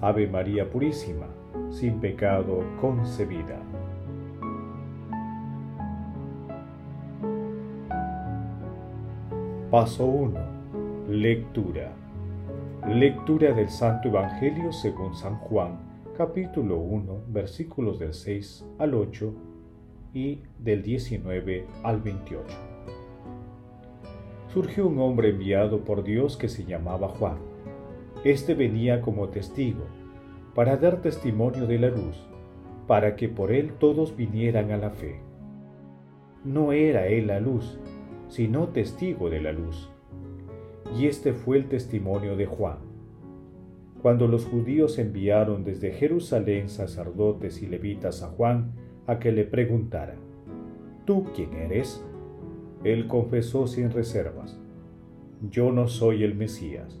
Ave María Purísima, sin pecado concebida. Paso 1. Lectura. Lectura del Santo Evangelio según San Juan, capítulo 1, versículos del 6 al 8 y del 19 al 28. Surgió un hombre enviado por Dios que se llamaba Juan. Este venía como testigo, para dar testimonio de la luz, para que por él todos vinieran a la fe. No era él la luz, sino testigo de la luz. Y este fue el testimonio de Juan. Cuando los judíos enviaron desde Jerusalén sacerdotes y levitas a Juan, a que le preguntara, ¿tú quién eres? Él confesó sin reservas, yo no soy el Mesías.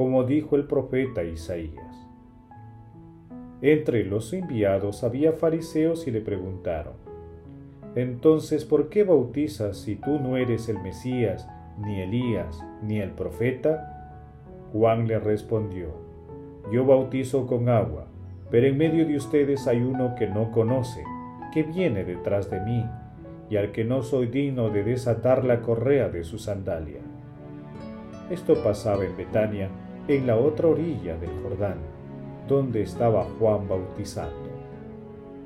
como dijo el profeta Isaías. Entre los enviados había fariseos y le preguntaron, Entonces, ¿por qué bautizas si tú no eres el Mesías, ni Elías, ni el profeta? Juan le respondió, Yo bautizo con agua, pero en medio de ustedes hay uno que no conoce que viene detrás de mí, y al que no soy digno de desatar la correa de su sandalia. Esto pasaba en Betania, en la otra orilla del Jordán, donde estaba Juan bautizando.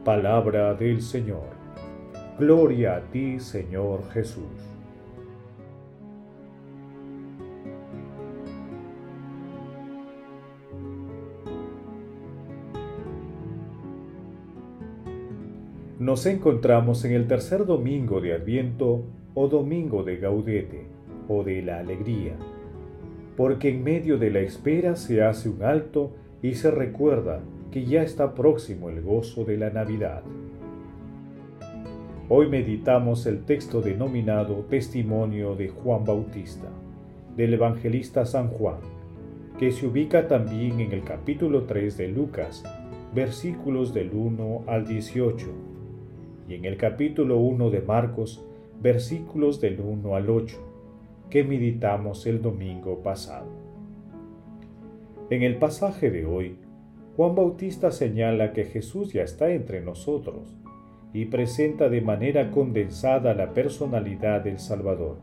Palabra del Señor. Gloria a ti, Señor Jesús. nos encontramos en el tercer domingo de Adviento o domingo de Gaudete o de la alegría, porque en medio de la espera se hace un alto y se recuerda que ya está próximo el gozo de la Navidad. Hoy meditamos el texto denominado Testimonio de Juan Bautista, del evangelista San Juan, que se ubica también en el capítulo 3 de Lucas, versículos del 1 al 18 y en el capítulo 1 de Marcos, versículos del 1 al 8, que meditamos el domingo pasado. En el pasaje de hoy, Juan Bautista señala que Jesús ya está entre nosotros y presenta de manera condensada la personalidad del Salvador.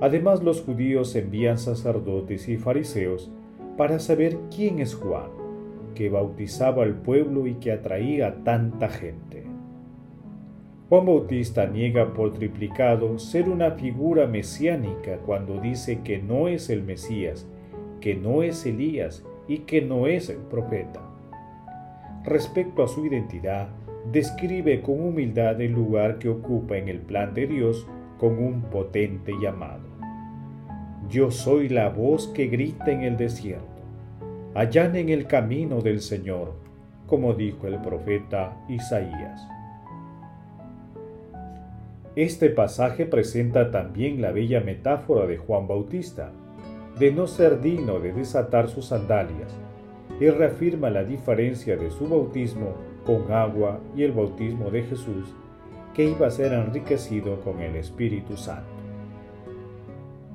Además, los judíos envían sacerdotes y fariseos para saber quién es Juan, que bautizaba al pueblo y que atraía a tanta gente. Juan Bautista niega por triplicado ser una figura mesiánica cuando dice que no es el Mesías, que no es Elías y que no es el profeta. Respecto a su identidad, describe con humildad el lugar que ocupa en el plan de Dios con un potente llamado. Yo soy la voz que grita en el desierto, allá en el camino del Señor, como dijo el profeta Isaías. Este pasaje presenta también la bella metáfora de Juan Bautista, de no ser digno de desatar sus sandalias, y reafirma la diferencia de su bautismo con agua y el bautismo de Jesús, que iba a ser enriquecido con el Espíritu Santo.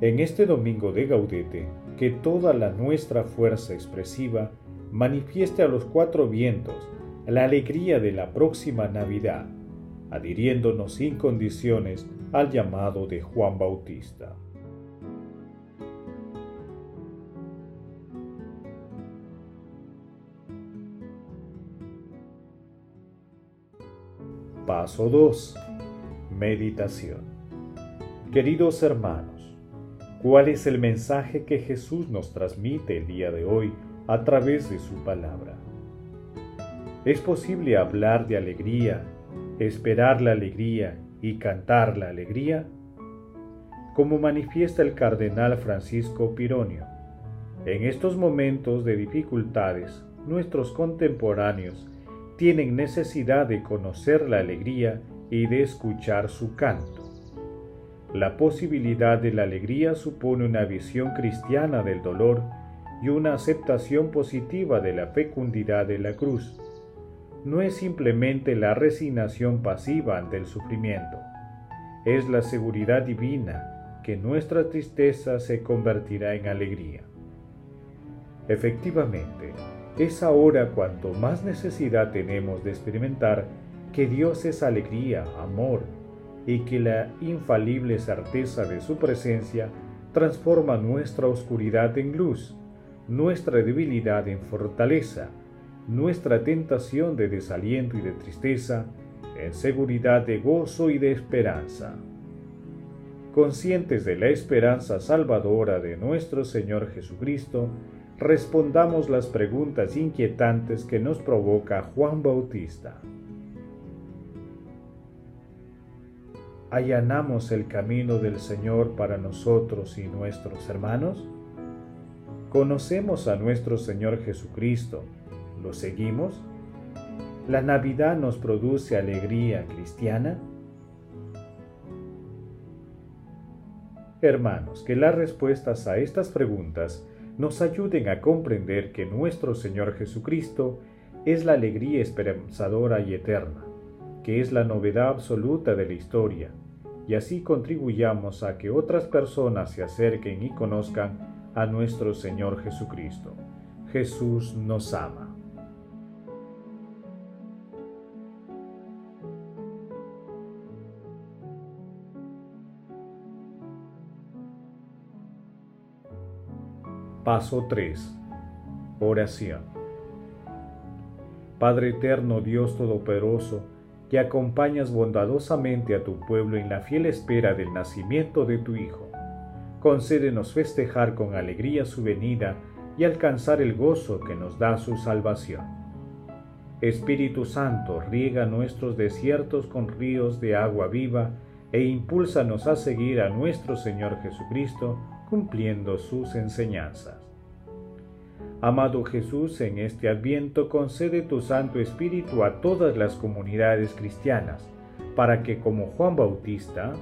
En este domingo de Gaudete, que toda la nuestra fuerza expresiva manifieste a los cuatro vientos la alegría de la próxima Navidad adhiriéndonos sin condiciones al llamado de Juan Bautista. Paso 2. Meditación. Queridos hermanos, ¿cuál es el mensaje que Jesús nos transmite el día de hoy a través de su palabra? Es posible hablar de alegría, esperar la alegría y cantar la alegría? Como manifiesta el cardenal Francisco Pironio, en estos momentos de dificultades, nuestros contemporáneos tienen necesidad de conocer la alegría y de escuchar su canto. La posibilidad de la alegría supone una visión cristiana del dolor y una aceptación positiva de la fecundidad de la cruz. No es simplemente la resignación pasiva ante el sufrimiento, es la seguridad divina que nuestra tristeza se convertirá en alegría. Efectivamente, es ahora cuanto más necesidad tenemos de experimentar que Dios es alegría, amor, y que la infalible certeza de su presencia transforma nuestra oscuridad en luz, nuestra debilidad en fortaleza, nuestra tentación de desaliento y de tristeza en seguridad de gozo y de esperanza. Conscientes de la esperanza salvadora de nuestro Señor Jesucristo, respondamos las preguntas inquietantes que nos provoca Juan Bautista. ¿Allanamos el camino del Señor para nosotros y nuestros hermanos? ¿Conocemos a nuestro Señor Jesucristo? ¿Lo seguimos? ¿La Navidad nos produce alegría cristiana? Hermanos, que las respuestas a estas preguntas nos ayuden a comprender que nuestro Señor Jesucristo es la alegría esperanzadora y eterna, que es la novedad absoluta de la historia, y así contribuyamos a que otras personas se acerquen y conozcan a nuestro Señor Jesucristo. Jesús nos ama. Paso 3. Oración. Padre eterno, Dios Todopoderoso, que acompañas bondadosamente a tu pueblo en la fiel espera del nacimiento de tu Hijo, concédenos festejar con alegría su venida y alcanzar el gozo que nos da su salvación. Espíritu Santo, riega nuestros desiertos con ríos de agua viva e impúlsanos a seguir a nuestro Señor Jesucristo, cumpliendo sus enseñanzas. Amado Jesús, en este adviento concede tu Santo Espíritu a todas las comunidades cristianas, para que como Juan Bautista,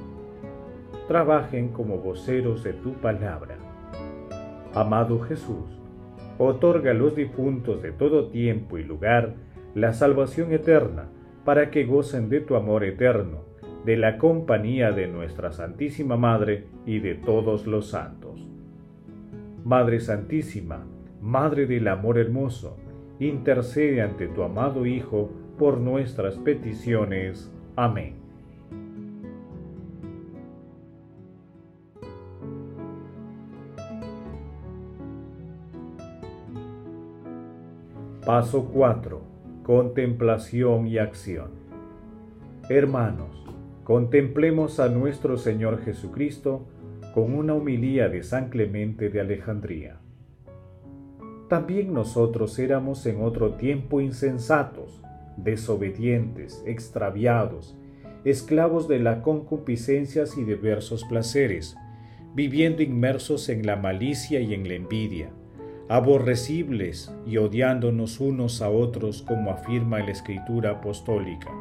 trabajen como voceros de tu palabra. Amado Jesús, otorga a los difuntos de todo tiempo y lugar la salvación eterna, para que gocen de tu amor eterno de la compañía de nuestra Santísima Madre y de todos los santos. Madre Santísima, Madre del Amor Hermoso, intercede ante tu amado Hijo por nuestras peticiones. Amén. Paso 4. Contemplación y acción. Hermanos, Contemplemos a nuestro Señor Jesucristo con una humilía de San Clemente de Alejandría. También nosotros éramos en otro tiempo insensatos, desobedientes, extraviados, esclavos de las concupiscencias y diversos placeres, viviendo inmersos en la malicia y en la envidia, aborrecibles y odiándonos unos a otros como afirma la Escritura apostólica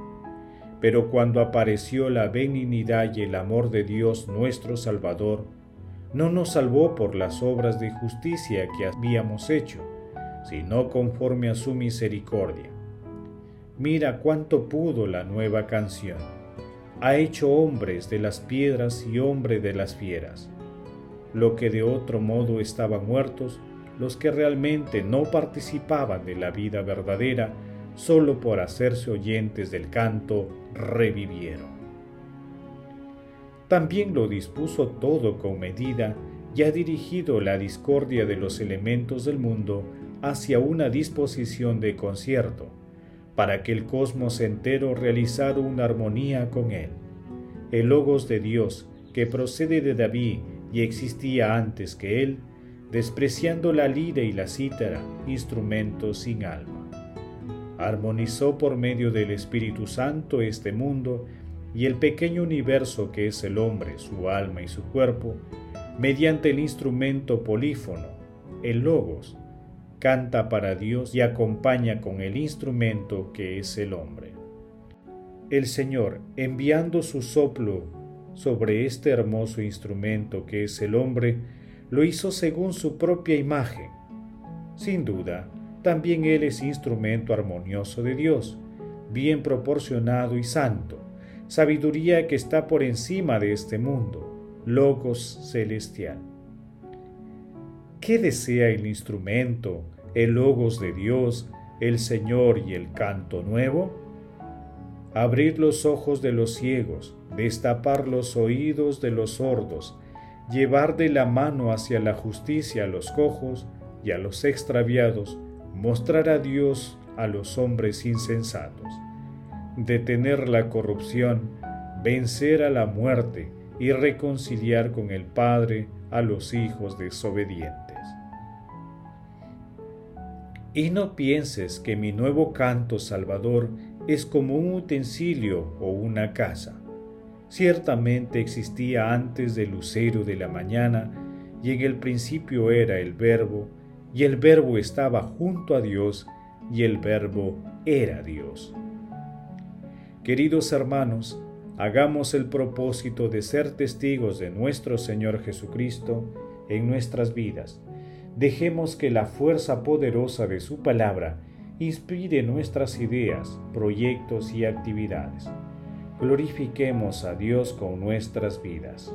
pero cuando apareció la benignidad y el amor de Dios nuestro Salvador, no nos salvó por las obras de justicia que habíamos hecho, sino conforme a su misericordia. Mira cuánto pudo la nueva canción. Ha hecho hombres de las piedras y hombre de las fieras. Lo que de otro modo estaban muertos, los que realmente no participaban de la vida verdadera, solo por hacerse oyentes del canto, revivieron. También lo dispuso todo con medida y ha dirigido la discordia de los elementos del mundo hacia una disposición de concierto, para que el cosmos entero realizara una armonía con él. El Logos de Dios, que procede de David y existía antes que él, despreciando la lira y la cítara, instrumentos sin alma. Armonizó por medio del Espíritu Santo este mundo y el pequeño universo que es el hombre, su alma y su cuerpo, mediante el instrumento polífono, el Logos, canta para Dios y acompaña con el instrumento que es el hombre. El Señor, enviando su soplo sobre este hermoso instrumento que es el hombre, lo hizo según su propia imagen. Sin duda, también Él es instrumento armonioso de Dios, bien proporcionado y santo, sabiduría que está por encima de este mundo, logos celestial. ¿Qué desea el instrumento, el logos de Dios, el Señor y el canto nuevo? Abrir los ojos de los ciegos, destapar los oídos de los sordos, llevar de la mano hacia la justicia a los cojos y a los extraviados, mostrar a Dios a los hombres insensatos, detener la corrupción, vencer a la muerte y reconciliar con el Padre a los hijos desobedientes. Y no pienses que mi nuevo canto salvador es como un utensilio o una casa. Ciertamente existía antes del lucero de la mañana, y en el principio era el verbo, y el verbo estaba junto a Dios, y el verbo era Dios. Queridos hermanos, hagamos el propósito de ser testigos de nuestro Señor Jesucristo en nuestras vidas Dejemos que la fuerza poderosa de su palabra inspire nuestras ideas, proyectos y actividades. Glorifiquemos a Dios con nuestras vidas.